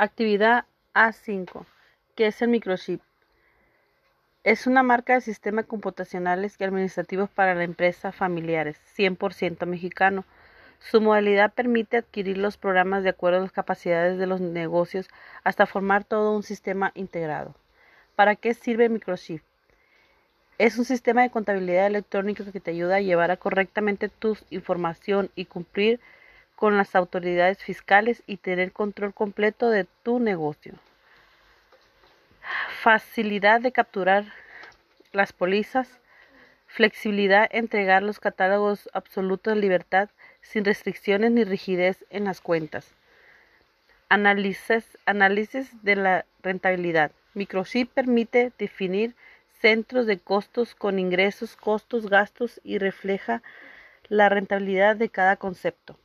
Actividad A5. ¿Qué es el microchip? Es una marca de sistemas computacionales y administrativos para la empresa familiares, 100% mexicano. Su modalidad permite adquirir los programas de acuerdo a las capacidades de los negocios hasta formar todo un sistema integrado. ¿Para qué sirve microchip? Es un sistema de contabilidad electrónica que te ayuda a llevar correctamente tu información y cumplir con las autoridades fiscales y tener control completo de tu negocio. Facilidad de capturar las pólizas, flexibilidad entregar los catálogos, absoluta libertad sin restricciones ni rigidez en las cuentas. Análisis, análisis de la rentabilidad. Microchip permite definir centros de costos con ingresos, costos, gastos y refleja la rentabilidad de cada concepto.